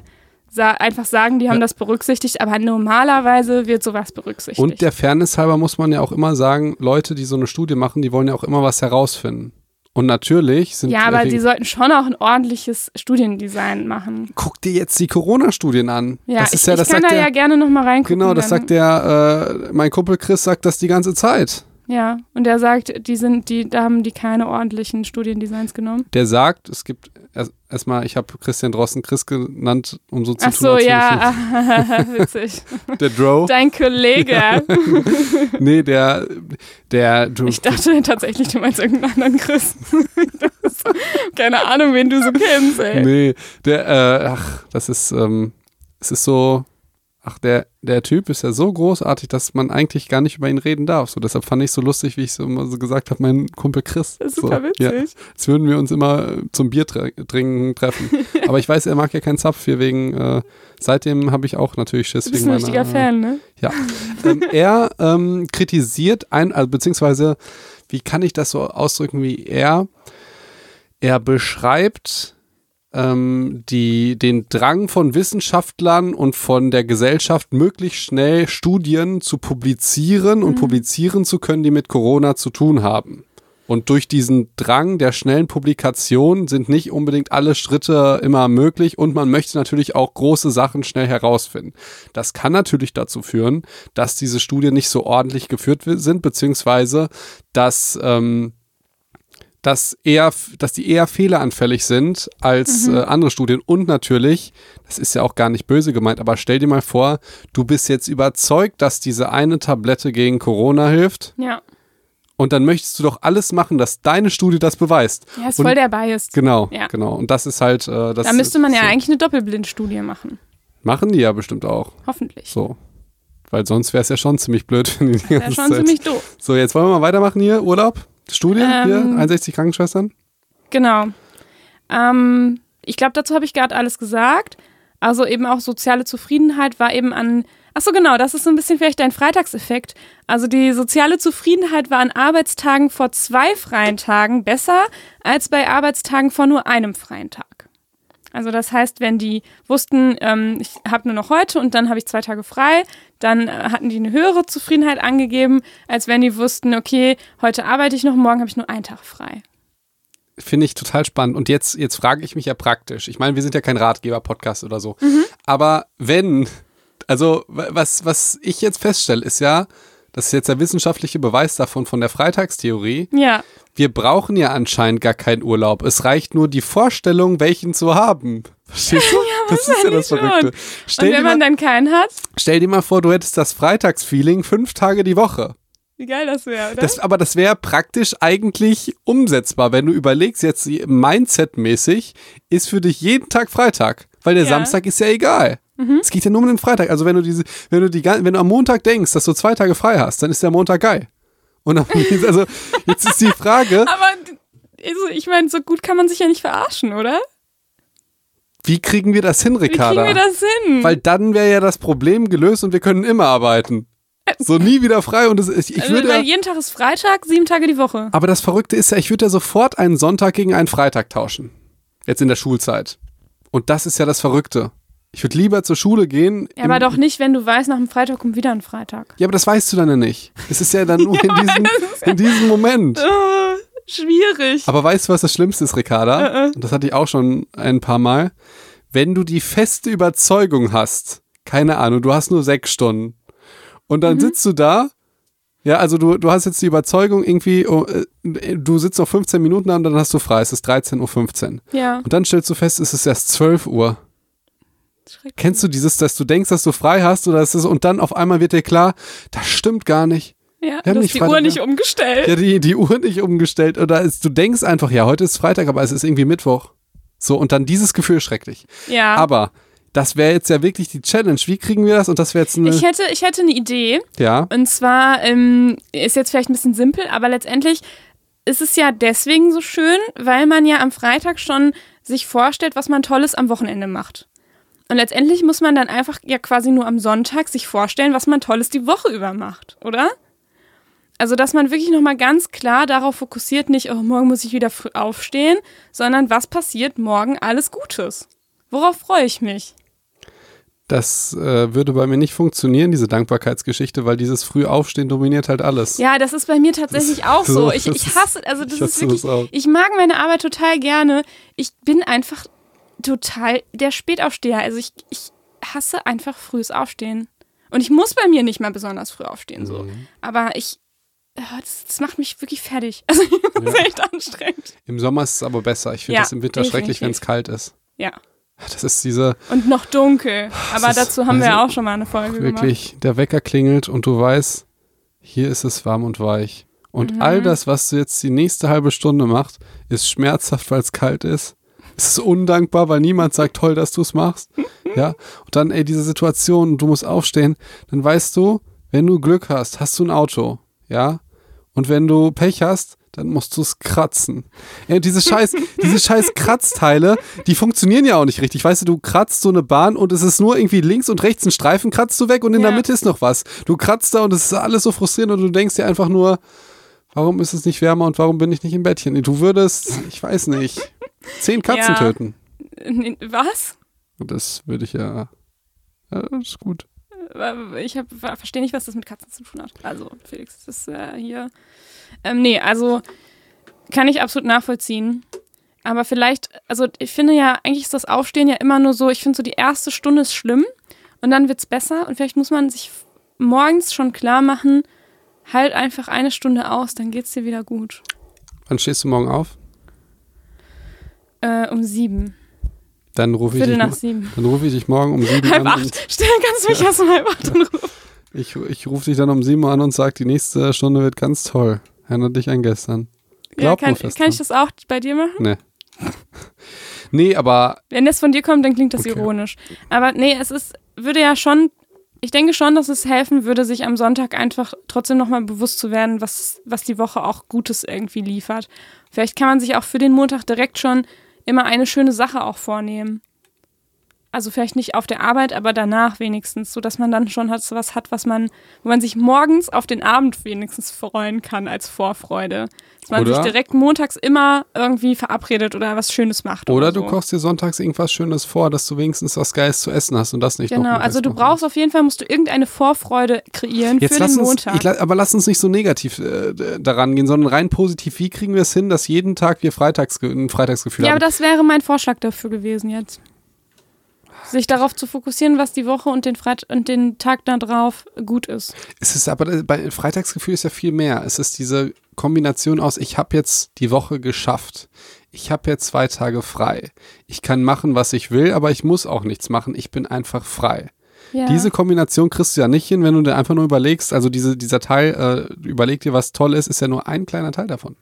sa einfach sagen, die haben Ja. das berücksichtigt, aber normalerweise wird sowas berücksichtigt. Und der Fairness halber muss man ja auch immer sagen, Leute, die so eine Studie machen, die wollen ja auch immer was herausfinden. Und natürlich sind ja, aber die sollten schon auch ein ordentliches Studiendesign machen. guck dir jetzt die Corona-Studien an. Ja, das ich, ist ja, ich das kann sagt da ja gerne nochmal reingucken. genau, das dann- sagt der, äh, mein Kumpel Chris sagt das die ganze Zeit. Ja, und der sagt, die sind, die, da haben die keine ordentlichen Studiendesigns genommen. Der sagt, es gibt erst- erstmal, ich habe Christian Drossen Chris genannt, um so zu Ach tun, so, ja, witzig. der Dro. Dein Kollege. nee, der, der, du, Ich dachte tatsächlich, du meinst irgendeinen anderen Chris. Das keine Ahnung, wen du so kennst, ey. Nee, der, äh, ach, das ist, ähm, es ist so, ach, der, der Typ ist ja so großartig, dass man eigentlich gar nicht über ihn reden darf. So, deshalb fand ich so lustig, wie ich so immer so gesagt habe, mein Kumpel Chris. Das ist super so, witzig. Ja, als würden wir uns immer äh, zum Bier tre- trinken treffen. Aber ich weiß, er mag ja keinen Zapf hier wegen, äh, seitdem habe ich auch natürlich Schiss Du bist wegen ein richtiger meiner, Fan, ne? Ja. ähm, er ähm, kritisiert ein, also beziehungsweise, wie kann ich das so ausdrücken, wie er, er beschreibt ähm, die, den Drang von Wissenschaftlern und von der Gesellschaft, möglichst schnell Studien zu publizieren und publizieren zu können, die mit Corona zu tun haben. Und durch diesen Drang der schnellen Publikation sind nicht unbedingt alle Schritte immer möglich und man möchte natürlich auch große Sachen schnell herausfinden. Das kann natürlich dazu führen, dass diese Studien nicht so ordentlich geführt sind, beziehungsweise dass, ähm, dass, eher, dass die eher fehleranfällig sind als äh, andere Studien. Und natürlich, das ist ja auch gar nicht böse gemeint, aber stell dir mal vor, du bist jetzt überzeugt, dass diese eine Tablette gegen Corona hilft. Ja. Und dann möchtest du doch alles machen, dass deine Studie das beweist. Ja, ist Und- voll der Bias. Genau, Ja. genau. Und das ist halt, äh, das Da müsste man ja so. eigentlich eine Doppelblindstudie machen. Machen die ja bestimmt auch. Hoffentlich. So. Weil sonst wäre es ja schon ziemlich blöd, Wäre schon Zeit. ziemlich doof. So, jetzt wollen wir mal weitermachen hier. Urlaub? Studie hier? Ähm, 61 Krankenschwestern? Genau. Ähm, ich glaube, dazu habe ich gerade alles gesagt. Also eben auch soziale Zufriedenheit war eben an. Ach so, genau, das ist so ein bisschen vielleicht dein Freitagseffekt. Also die soziale Zufriedenheit war an Arbeitstagen vor zwei freien Tagen besser als bei Arbeitstagen vor nur einem freien Tag. Also das heißt, wenn die wussten, ähm, ich habe nur noch heute und dann habe ich zwei Tage frei, dann äh, hatten die eine höhere Zufriedenheit angegeben, als wenn die wussten, okay, heute arbeite ich noch, morgen habe ich nur einen Tag frei. finde ich total spannend. Und jetzt, jetzt frage ich mich ja praktisch. Ich meine, wir sind ja kein Ratgeber-Podcast oder so. Mhm. Aber wenn, also was, was ich jetzt feststelle, ist ja, das ist jetzt der wissenschaftliche Beweis davon von der Freitagstheorie. Ja. Wir brauchen ja anscheinend gar keinen Urlaub. Es reicht nur die Vorstellung, welchen zu haben. Verstehst du? Das ist ja das. Verrückte. Stell Und dir, wenn mal, man dann keinen hat, stell dir mal vor, du hättest das Freitagsfeeling fünf Tage die Woche. wie geil das wäre, oder? Das, aber das wäre praktisch eigentlich umsetzbar, wenn du überlegst, jetzt Mindset-mäßig ist für dich jeden Tag Freitag, weil der Ja. Samstag ist ja egal. Es geht ja nur um den Freitag. Also wenn du diese, wenn du die, wenn du am Montag denkst, dass du zwei Tage frei hast, dann ist der Montag geil. Und dann, also jetzt ist die Frage, aber also, ich meine, so gut kann man sich ja nicht verarschen, oder? Wie kriegen wir das hin, Wie kriegen Ricarda? wir das hin? Weil dann wäre ja das Problem gelöst und wir können immer arbeiten. So nie wieder frei und es, ich, ich also, würde. weil jeden Tag ist Freitag, sieben Tage die Woche. Aber das Verrückte ist ja, ich würde ja sofort einen Sonntag gegen einen Freitag tauschen. Jetzt in der Schulzeit. Und das ist ja das Verrückte. Ich würde lieber zur Schule gehen. Ja, aber doch nicht, wenn du weißt, nach dem Freitag kommt wieder ein Freitag. Ja, aber das weißt du dann ja nicht. Es ist ja dann nur in, diesem, in diesem Moment. Schwierig. Aber weißt du, was das Schlimmste ist, Ricarda? Äh, äh. Das hatte ich auch schon ein paar Mal. Wenn du die feste Überzeugung hast, keine Ahnung, du hast nur sechs Stunden. Und Mhm. dann sitzt du da. Ja, also du, du hast jetzt die Überzeugung, irgendwie, oh, äh, du sitzt noch 15 Minuten und dann hast du frei. Es ist 13.15 Uhr. ja, Und dann stellst du fest, es ist erst 12 Uhr. Kennst du dieses, dass du denkst, dass du frei hast oder ist es, und dann auf einmal wird dir klar, das stimmt gar nicht. Ja, du hast die Freitag Uhr nicht umgestellt. Ja, die, die Uhr nicht umgestellt oder es, du denkst einfach, ja, heute ist Freitag, aber es ist irgendwie Mittwoch. So, und dann dieses Gefühl schrecklich. Ja. Aber das wäre jetzt ja wirklich die Challenge. Wie kriegen wir das? Und das wäre jetzt eine, ich hätte, ich hätte eine Idee. ja, Und zwar ähm, ist jetzt vielleicht ein bisschen simpel, aber letztendlich ist es ja deswegen so schön, weil man ja am Freitag schon sich vorstellt, was man Tolles am Wochenende macht. Und letztendlich muss man dann einfach ja quasi nur am Sonntag sich vorstellen, was man Tolles die Woche über macht, oder? Also, dass man wirklich nochmal ganz klar darauf fokussiert, nicht, oh, morgen muss ich wieder früh aufstehen, sondern was passiert morgen alles Gutes? Worauf freue ich mich? das äh, würde bei mir nicht funktionieren, diese Dankbarkeitsgeschichte, weil dieses Frühaufstehen dominiert halt alles. Ja, das ist bei mir tatsächlich auch so. Ich, das ich hasse, also das ist wirklich, das ich mag meine Arbeit total gerne. Ich bin einfach total der Spätaufsteher. Also ich, ich hasse einfach frühes Aufstehen. Und ich muss bei mir nicht mal besonders früh aufstehen, so. Mhm. Aber ich, das, das macht mich wirklich fertig. Also das ist echt anstrengend. Im Sommer ist es aber besser. Ich finde Ja, das im Winter schrecklich, wenn es kalt ist. Ja. Das ist diese, Und noch dunkel. Aber dazu haben wir also auch schon mal eine Folge gemacht. wirklich, der Wecker klingelt und du weißt, hier ist es warm und weich. Und Mhm. all das, was du jetzt die nächste halbe Stunde machst, ist schmerzhaft, weil es kalt ist. Es ist undankbar, weil niemand sagt, toll, dass du es machst. Ja. Und dann, ey, diese Situation, du musst aufstehen, dann weißt du, wenn du Glück hast, hast du ein Auto. Ja. Und wenn du Pech hast, dann musst du es kratzen. Ja, diese scheiß, diese scheiß Kratzteile, die funktionieren ja auch nicht richtig. Weißt du, du kratzt so eine Bahn und es ist nur irgendwie links und rechts ein Streifen kratzt du weg und in der Ja. Mitte ist noch was. Du kratzt da und es ist alles so frustrierend und du denkst dir einfach nur, warum ist es nicht wärmer und warum bin ich nicht im Bettchen? Du würdest, ich weiß nicht, zehn Katzen Ja. töten. Was? Das würde ich ja, ja, das ist gut. Ich hab, verstehe nicht, was das mit Katzen zu tun hat. Also, Felix, das ist äh, hier. Ähm, nee, also kann ich absolut nachvollziehen. Aber vielleicht, also ich finde ja, eigentlich ist das Aufstehen ja immer nur so, ich finde so die erste Stunde ist schlimm und dann wird es besser und vielleicht muss man sich morgens schon klar machen, halt einfach eine Stunde aus, dann geht's dir wieder gut. Wann stehst du morgen auf? Äh, um sieben. Dann rufe ich, dich, nach sieben. dann rufe ich dich morgen um sieben Halb an. und- acht. Stell, kannst du mich erst um halb acht anrufen. Ich, ich rufe dich dann um sieben Uhr an und sage, die nächste Stunde wird ganz toll. Erinnert dich an gestern. Ja, Glaub kann, nur fest kann ich das auch bei dir machen? Nee. nee, aber Wenn das von dir kommt, dann klingt das Okay. ironisch. Aber nee, es ist, würde ja schon, ich denke schon, dass es helfen würde, sich am Sonntag einfach trotzdem nochmal bewusst zu werden, was, was die Woche auch Gutes irgendwie liefert. Vielleicht kann man sich auch für den Montag direkt schon immer eine schöne Sache auch vornehmen. Also vielleicht nicht auf der Arbeit, aber danach wenigstens, so dass man dann schon hat, was hat, was man, wo man sich morgens auf den Abend wenigstens freuen kann als Vorfreude. Dass man Oder- sich direkt montags immer irgendwie verabredet oder was Schönes macht. Oder Oder, du so. kochst dir sonntags irgendwas Schönes vor, dass du wenigstens was Geiles zu essen hast und das nicht Genau, also du brauchst auf jeden Fall, musst du irgendeine Vorfreude kreieren Jetzt für den uns, Montag. ich, aber lass uns nicht so negativ äh, daran gehen, sondern rein positiv. Wie kriegen wir es hin, dass jeden Tag wir Freitags ein Freitagsgefühl ja, aber haben? das wäre mein Vorschlag dafür gewesen jetzt. Sich darauf zu fokussieren, was die Woche und den, Freit und den Tag da drauf gut ist. Es ist aber äh, bei Freitagsgefühl ist ja viel mehr. Es ist diese Kombination aus, ich habe jetzt die Woche geschafft. Ich habe jetzt zwei Tage frei. Ich kann machen, was ich will, aber ich muss auch nichts machen. Ich bin einfach frei. Ja. Diese Kombination kriegst du ja nicht hin, wenn du dir einfach nur überlegst, also diese, dieser Teil, äh, überleg dir, was toll ist, ist ja nur ein kleiner Teil davon.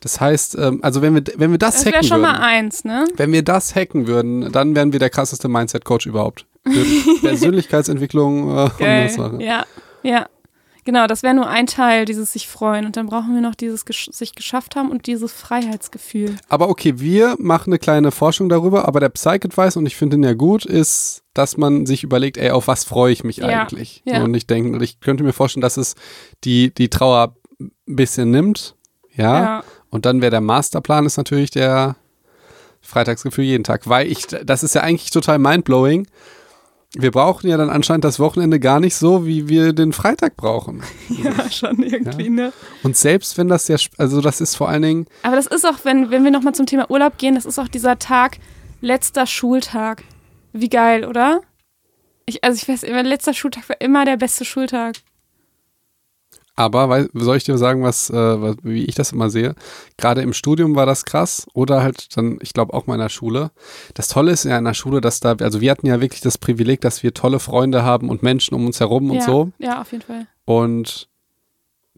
Das heißt, ähm, also wenn wir, wenn wir das, Mhm. das hacken schon würden, mal eins, ne? wenn wir das hacken würden, dann wären wir der krasseste Mindset-Coach überhaupt. Persönlichkeitsentwicklung äh, und das. Ja, ja. Genau, das wäre nur ein Teil, dieses sich freuen. Und dann brauchen wir noch dieses gesch sich geschafft haben und dieses Freiheitsgefühl. Aber okay, wir machen eine kleine Forschung darüber, aber der Psych-Advice, und ich finde ihn ja gut, ist, dass man sich überlegt, ey, auf was freue ich mich Ja, eigentlich? ja. Und ich denke, ich könnte mir vorstellen, dass es die, die Trauer ein bisschen nimmt. Ja. Ja. Und dann wäre der Masterplan ist natürlich der Freitagsgefühl jeden Tag. Weil ich, das ist ja eigentlich total mindblowing. Wir brauchen ja dann anscheinend das Wochenende gar nicht so, wie wir den Freitag brauchen. Ja, schon irgendwie, ne? Und selbst wenn das ja, also das ist vor allen Dingen, Aber das ist auch, wenn, wenn wir nochmal zum Thema Urlaub gehen, das ist auch dieser Tag, letzter Schultag. Wie geil, oder? Ich, also ich weiß immer, letzter Schultag war immer der beste Schultag. Aber weil, soll ich dir sagen, was, äh, was, wie ich das immer sehe? Gerade im Studium war das krass oder halt dann, ich glaube auch mal in der Schule. Das Tolle ist ja in der Schule, dass da, also wir hatten ja wirklich das Privileg, dass wir tolle Freunde haben und Menschen um uns herum und ja, so. Ja, auf jeden Fall. Und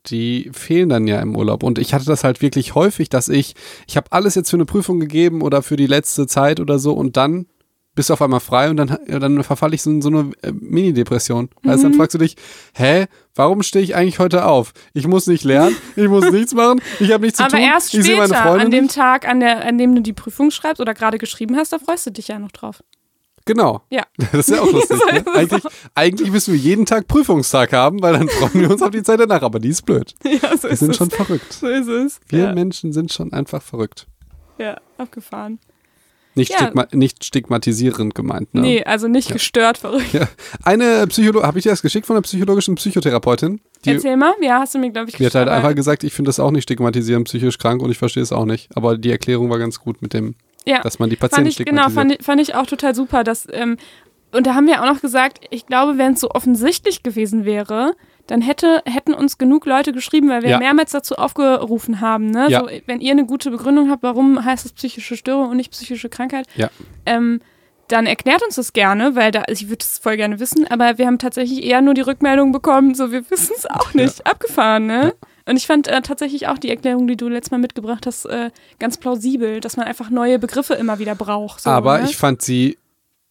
die fehlen dann ja im Urlaub. Und ich hatte das halt wirklich häufig, dass ich, ich habe alles jetzt für eine Prüfung gegeben oder für die letzte Zeit oder so und dann bist du auf einmal frei und dann, dann verfalle ich so in so eine äh, Mini-Depression. Mhm. dann fragst du dich, hä, warum stehe ich eigentlich heute auf? Ich muss nicht lernen, ich muss nichts machen, ich habe nichts zu Aber tun, erst ich sehe meine später, Freunde an dem nicht. Tag, an, der, an dem du die Prüfung schreibst oder gerade geschrieben hast, da freust du dich ja noch drauf. Genau. Ja. Das ist ja auch lustig. So ne? Eigentlich, eigentlich müssen wir jeden Tag Prüfungstag haben, weil dann freuen wir uns auf die Zeit danach. Aber die ist blöd. Ja, so Wir ist sind es. schon verrückt. so ist es. Wir ja, Menschen sind schon einfach verrückt. ja, abgefahren. Nicht, Ja. stigma nicht stigmatisierend gemeint. Ne? Nee, also nicht gestört verrückt. Ja. Eine Psycholo habe ich dir das geschickt von einer psychologischen Psychotherapeutin? Die, Erzähl mal. Ja, hast du mir, glaube ich, die hat halt einfach gesagt, ich finde das auch nicht stigmatisierend, psychisch krank und ich verstehe es auch nicht. Aber die Erklärung war ganz gut mit dem, ja. dass man die Fand Patienten ich, genau, stigmatisiert. fand ich, fand ich auch total super. Dass, ähm, und da haben wir auch noch gesagt, ich glaube, wenn es so offensichtlich gewesen wäre, dann hätte, hätten uns genug Leute geschrieben, weil wir Ja. mehrmals dazu aufgerufen haben. Ne? Ja. So, wenn ihr eine gute Begründung habt, warum heißt es psychische Störung und nicht psychische Krankheit, Ja. ähm, dann erklärt uns das gerne, weil da, ich würde es voll gerne wissen, aber wir haben tatsächlich eher nur die Rückmeldung bekommen, so wir wissen es auch nicht. Abgefahren, ne? Und ich fand äh, tatsächlich auch die Erklärung, die du letztes Mal mitgebracht hast, äh, ganz plausibel, dass man einfach neue Begriffe immer wieder braucht. So, Aber ne? ich fand sie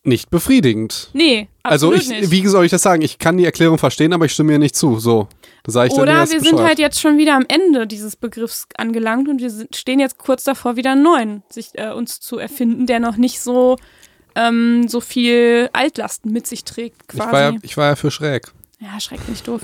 nicht befriedigend. Nee, Also absolut ich, nicht. wie soll ich das sagen? Ich kann die Erklärung verstehen, aber ich stimme ihr nicht zu. So, da sage ich dann, Oder nee, wir das sind bescheuert. halt jetzt schon wieder am Ende dieses Begriffs angelangt und wir stehen jetzt kurz davor, wieder einen neuen sich, äh, uns zu erfinden, der noch nicht so, ähm, so viel Altlasten mit sich trägt, ich, quasi. war ja, ich war ja für schräg. ja, schrecklich doof.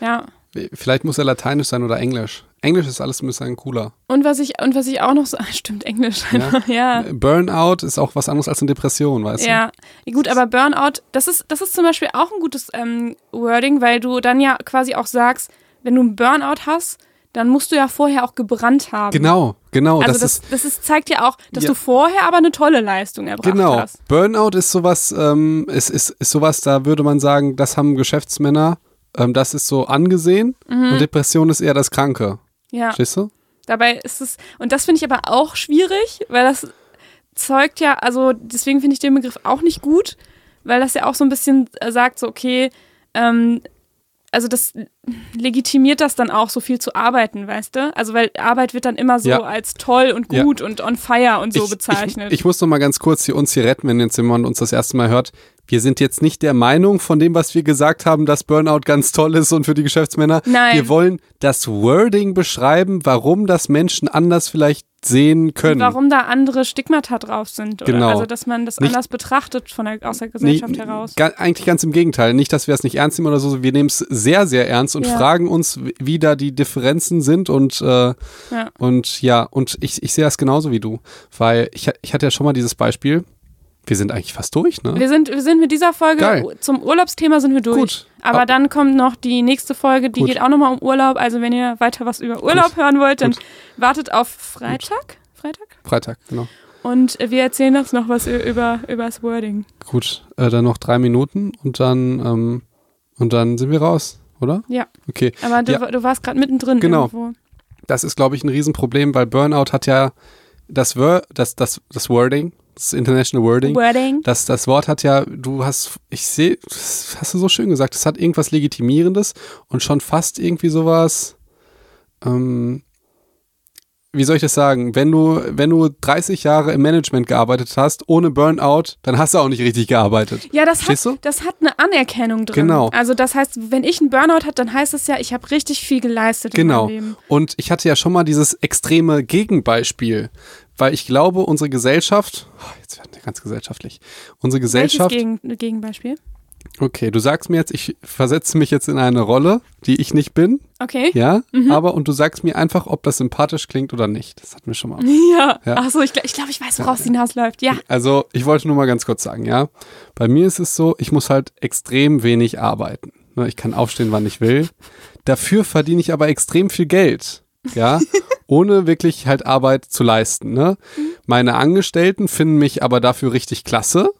Ja. Vielleicht muss er lateinisch sein oder englisch. Englisch ist alles ein bisschen cooler. Und was ich, und was ich auch noch so, stimmt, Englisch. Ja. ja. Burnout ist auch was anderes als eine Depression, weißt Ja, gut, aber Burnout, das ist, das ist zum Beispiel auch ein gutes ähm, Wording, weil du dann ja quasi auch sagst, wenn du einen Burnout hast, dann musst du ja vorher auch gebrannt haben. du? Genau, genau. Also das, das, ist das ist, zeigt ja auch, dass Ja. du vorher aber eine tolle Leistung erbracht genau. hast. Burnout ist sowas, ähm, ist, ist, ist sowas, da würde man sagen, das haben Geschäftsmänner, ähm, das ist so angesehen Mhm. und Depression ist eher das Kranke. Ja, Verstehst du? dabei ist es, und das finde ich aber auch schwierig, weil das zeugt ja, also deswegen finde ich den Begriff auch nicht gut, weil das ja auch so ein bisschen äh, sagt, so, okay, ähm, also das legitimiert das dann auch, so viel zu arbeiten, weißt du? Also weil Arbeit wird dann immer so Ja. als toll und Ja. gut und on fire und so ich, bezeichnet. Ich, ich muss noch mal ganz kurz hier uns hier retten, wenn jetzt jemand uns das erste Mal hört. wir sind jetzt nicht der Meinung von dem, was wir gesagt haben, dass Burnout ganz toll ist und für die Geschäftsmänner. Nein. Wir wollen das Wording beschreiben, warum das Menschen anders vielleicht sehen können. Warum da andere Stigmata drauf sind. Oder? Genau. Also, dass man das Nicht- anders betrachtet von der, aus der Gesellschaft Nee, heraus. ga- eigentlich ganz im Gegenteil. Nicht, dass wir es nicht ernst nehmen oder so. Wir nehmen es sehr, sehr ernst und Ja. fragen uns, wie da die Differenzen sind und, äh, Ja. und ja, und ich, ich sehe das genauso wie du. Weil ich, ich hatte ja schon mal dieses Beispiel. Wir sind eigentlich fast durch, ne? Wir sind, wir sind mit dieser Folge Geil. zum Urlaubsthema sind wir durch. Gut. Aber Ab- dann kommt noch die nächste Folge, die Gut. geht auch nochmal um Urlaub. Also wenn ihr weiter was über Urlaub hören wollt, dann Gut. wartet auf Freitag. Freitag? Freitag, genau. Und wir erzählen uns noch was über, über das Wording. Gut, äh, dann noch drei Minuten und dann, ähm, und dann sind wir raus, oder? Ja. Okay. Aber du, Ja. du warst gerade mittendrin Genau. irgendwo. Das ist, glaube ich, ein Riesenproblem, weil Burnout hat ja das, Wor das, das, das Wording, das International Wording, Wording. das, das Wort hat ja, du hast, ich sehe, das hast du so schön gesagt, es hat irgendwas Legitimierendes und schon fast irgendwie sowas, ähm, wie soll ich das sagen, wenn du, wenn du 30 Jahre im Management gearbeitet hast, ohne Burnout, dann hast du auch nicht richtig gearbeitet. Ja, das Verstehst hat, du? das hat eine Anerkennung drin. Genau. Also das heißt, wenn ich einen Burnout habe, dann heißt es ja, ich habe richtig viel geleistet Genau. in meinem Leben. Und ich hatte ja schon mal dieses extreme Gegenbeispiel, weil ich glaube, unsere Gesellschaft, oh, jetzt werden wir ganz gesellschaftlich, unsere Gesellschaft, Gegen, Gegenbeispiel? okay, du sagst mir jetzt, ich versetze mich jetzt in eine Rolle, die ich nicht bin, Okay. ja, Mhm. aber und du sagst mir einfach, ob das sympathisch klingt oder nicht. Das hatten wir schon mal. Ja. Ja. Ach so, ich, ich glaube, ich weiß, worauf es hinausläuft. Ja. Also, ich wollte nur mal ganz kurz sagen, ja, bei mir ist es so, ich muss halt extrem wenig arbeiten. Ne, Ich kann aufstehen, wann ich will. Dafür verdiene ich aber extrem viel Geld, ja, ohne wirklich halt Arbeit zu leisten. Ne? Meine Angestellten finden mich aber dafür richtig klasse,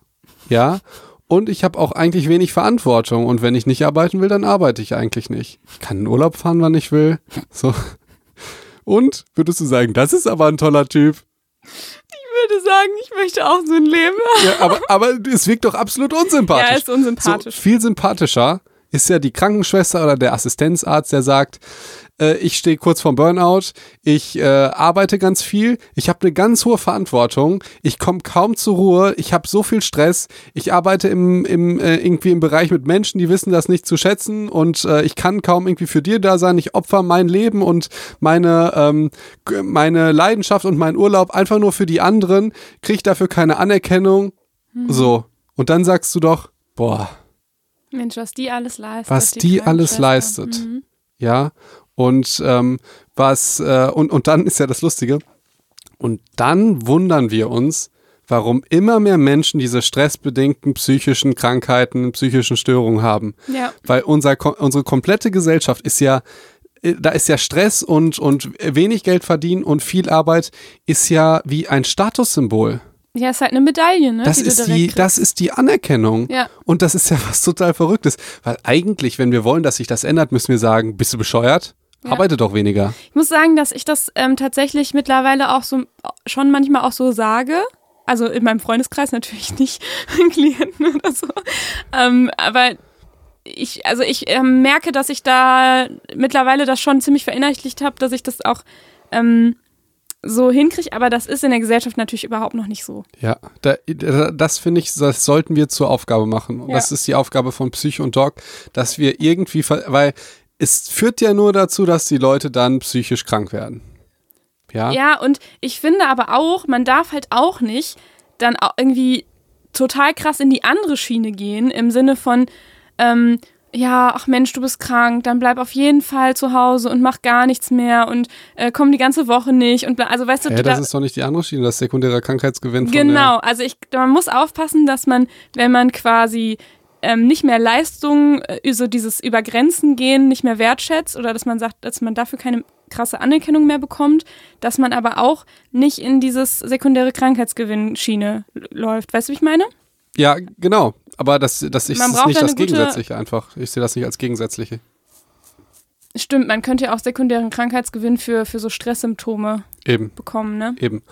ja. Und ich habe auch eigentlich wenig Verantwortung. Und wenn ich nicht arbeiten will, dann arbeite ich eigentlich nicht. Ich kann in Urlaub fahren, wann ich will. So. Und würdest du sagen, das ist aber ein toller Typ? Ich würde sagen, ich möchte auch so ein Leben. Ja, aber, aber es wirkt doch absolut unsympathisch. Ja, ist unsympathisch. So, viel sympathischer ist ja die Krankenschwester oder der Assistenzarzt, der sagt, äh, ich stehe kurz vorm Burnout, ich äh, arbeite ganz viel, ich habe eine ganz hohe Verantwortung, ich komme kaum zur Ruhe, ich habe so viel Stress, ich arbeite im, im, äh, irgendwie im Bereich mit Menschen, die wissen das nicht zu schätzen und äh, ich kann kaum irgendwie für dir da sein, ich opfer mein Leben und meine, ähm, meine Leidenschaft und meinen Urlaub einfach nur für die anderen, kriege dafür keine Anerkennung, so. Und dann sagst du doch, boah, Mensch, was die alles leistet. was die, alles Krankenschwester. leistet. Mhm. Ja. Und ähm, was, äh, und, und dann ist ja das Lustige. Und dann wundern wir uns, warum immer mehr Menschen diese stressbedingten psychischen Krankheiten, psychischen Störungen haben. Ja. Weil unser, unsere komplette Gesellschaft ist ja, äh, da ist ja Stress und, und wenig Geld verdienen und viel Arbeit ist ja wie ein Statussymbol. Ja, ist halt eine Medaille, ne? Das die ist, die, kriegst. das ist die Anerkennung. Ja. Und das ist ja was total Verrücktes. Weil eigentlich, wenn wir wollen, dass sich das ändert, müssen wir sagen, bist du bescheuert? Ja. Arbeite doch weniger. Ich muss sagen, dass ich das ähm, tatsächlich mittlerweile auch so schon manchmal auch so sage. Also in meinem Freundeskreis natürlich nicht Klienten oder so. Ähm, aber ich, also ich ähm, merke, dass ich da mittlerweile das schon ziemlich verinnerlicht habe, dass ich das auch ähm, so hinkriege, aber das ist in der Gesellschaft natürlich überhaupt noch nicht so. Ja, da, da, das finde ich, das sollten wir zur Aufgabe machen. Und Ja. das ist die Aufgabe von Psycho und Doc, dass wir irgendwie, weil es führt ja nur dazu, dass die Leute dann psychisch krank werden. Ja, Ja, und ich finde aber auch, man darf halt auch nicht dann auch irgendwie total krass in die andere Schiene gehen, im Sinne von, ähm, ja, ach Mensch, du bist krank, dann bleib auf jeden Fall zu Hause und mach gar nichts mehr und äh, komm die ganze Woche nicht und also weißt du, da, das ist doch nicht die andere Schiene, das sekundäre Krankheitsgewinn genau, also ich, man muss aufpassen, dass man, wenn man quasi ähm, nicht mehr Leistung, äh, so dieses über Grenzen gehen, nicht mehr wertschätzt oder dass man sagt, dass man dafür keine krasse Anerkennung mehr bekommt, dass man aber auch nicht in dieses sekundäre Krankheitsgewinn-Schiene läuft. Weißt du, wie ich meine? Ja, genau. Aber das, das ist Man braucht nicht da das Gegensätzliche einfach. Ich sehe das nicht als Gegensätzliche. Stimmt, man könnte ja auch sekundären Krankheitsgewinn für, für so Stresssymptome Eben. bekommen, ne? Eben.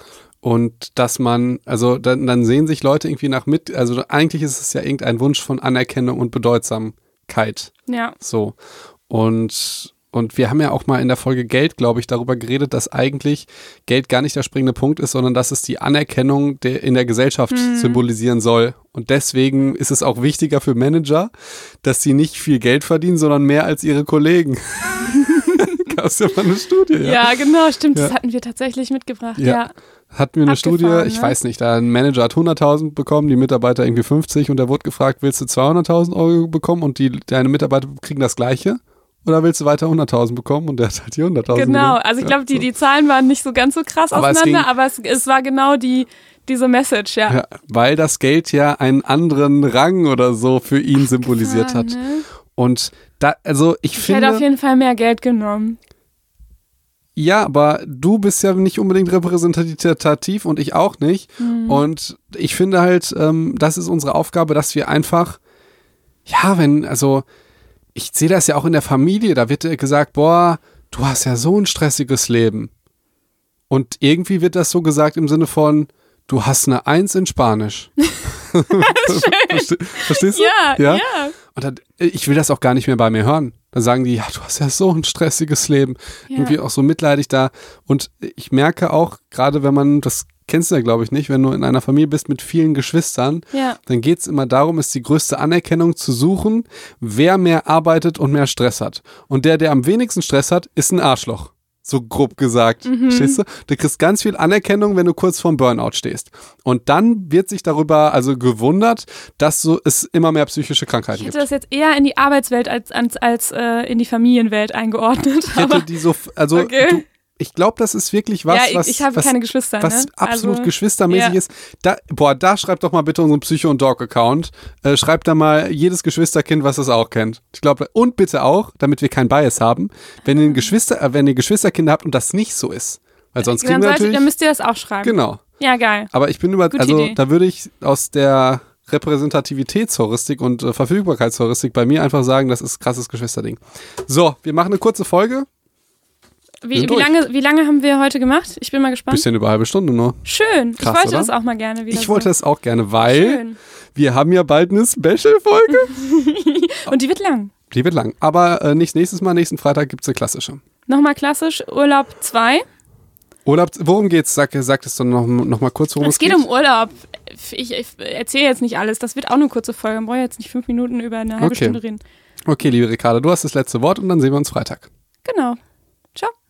Und dass man, also dann, dann sehen sich Leute irgendwie nach mit, also eigentlich ist es ja irgendein Wunsch von Anerkennung und Bedeutsamkeit. Ja. So. Und und wir haben ja auch mal in der Folge Geld, glaube ich, darüber geredet, dass eigentlich Geld gar nicht der springende Punkt ist, sondern dass es die Anerkennung der, in der Gesellschaft Mhm. symbolisieren soll. Und deswegen ist es auch wichtiger für Manager, dass sie nicht viel Geld verdienen, sondern mehr als ihre Kollegen. Gab es ja mal eine Studie. Ja. Ja, genau, stimmt. Das Ja. hatten wir tatsächlich mitgebracht. Ja. Ja. Hatten wir eine Abgefahren, Studie, ich ne? weiß nicht, da ein Manager hat 100.000 bekommen, die Mitarbeiter irgendwie 50 und der wurde gefragt, willst du 200.000 Euro bekommen und die, deine Mitarbeiter kriegen das gleiche? Oder willst du weiter 100.000 bekommen und der hat halt die 100.000 Genau, also ich glaube, die, die Zahlen waren nicht so ganz so krass Aber es auseinander, ging- aber es, es war genau die, diese Message, ja. Ja, weil das Geld ja einen anderen Rang oder so für ihn symbolisiert hat. Ne? Und da, also ich, Ich hätte auf finde, jeden Fall mehr Geld genommen. ja, aber du bist ja nicht unbedingt repräsentativ und ich auch nicht. Mhm. Und ich finde halt, ähm, das ist unsere Aufgabe, dass wir einfach, ja, wenn, also ich sehe das ja auch in der Familie, da wird gesagt, boah, du hast ja so ein stressiges Leben. Und irgendwie wird das so gesagt im Sinne von, du hast eine Eins in Spanisch. Verste verstehst du? Ja, ja. Und dann, ich will das auch gar nicht mehr bei mir hören. Dann sagen die, ja, du hast ja so ein stressiges Leben. Ja. Irgendwie auch so mitleidig da. Und ich merke auch, gerade wenn man, das kennst du ja, glaube ich, nicht, wenn du in einer Familie bist mit vielen Geschwistern, Ja. dann geht es immer darum, ist die größte Anerkennung zu suchen, wer mehr arbeitet und mehr Stress hat. Und der, der am wenigsten Stress hat, ist ein Arschloch. So grob gesagt. Mhm. Verstehst du? Du kriegst ganz viel Anerkennung, wenn du kurz vorm Burnout stehst. Und dann wird sich darüber also gewundert, dass so es immer mehr psychische Ich Krankheiten hätte gibt. das jetzt eher in die Arbeitswelt als, als, als äh, in die Familienwelt eingeordnet. Ich hätte Aber, die so, also Okay. du, ich glaube, das ist wirklich was, ja, ich, was, ich habe was, keine Geschwister. was ne? absolut also, geschwistermäßig ja. ist. Da, boah, da schreibt doch mal bitte unseren Psycho- und Dog-Account. Äh, schreibt da mal jedes Geschwisterkind, was das auch kennt. Ich glaube, und bitte auch, damit wir kein Bias haben, wenn ihr, Geschwister, äh, wenn ihr Geschwisterkinder habt und das nicht so ist. Weil sonst kriegen Dann, wir natürlich. dann müsst ihr das auch schreiben. Genau. Ja, geil. Aber ich bin über, Gute also Idee. da würde ich aus der Repräsentativitätsheuristik und äh, Verfügbarkeitsheuristik bei mir einfach sagen, das ist krasses Geschwisterding. So, wir machen eine kurze Folge. Wie, wie, lange, wie lange haben wir heute gemacht? Ich bin mal gespannt. Bisschen über eine halbe Stunde nur. Schön. Krass, ich wollte oder? das auch mal gerne wieder. Ich wollte so. das auch gerne, weil Schön. wir haben ja bald eine Special-Folge. Und die wird lang. Die wird lang. Aber äh, nicht nächstes Mal, nächsten Freitag gibt es eine klassische. Nochmal klassisch, Urlaub 2. Urlaub, worum geht's? Sag, sag es doch noch, noch mal kurz, worum es, Es geht um Urlaub. Ich, ich erzähle jetzt nicht alles. Das wird auch eine kurze Folge. Man braucht jetzt nicht fünf Minuten über eine halbe Okay. Stunde reden. Okay, liebe Ricardo, du hast das letzte Wort und dann sehen wir uns Freitag. Genau. Ciao.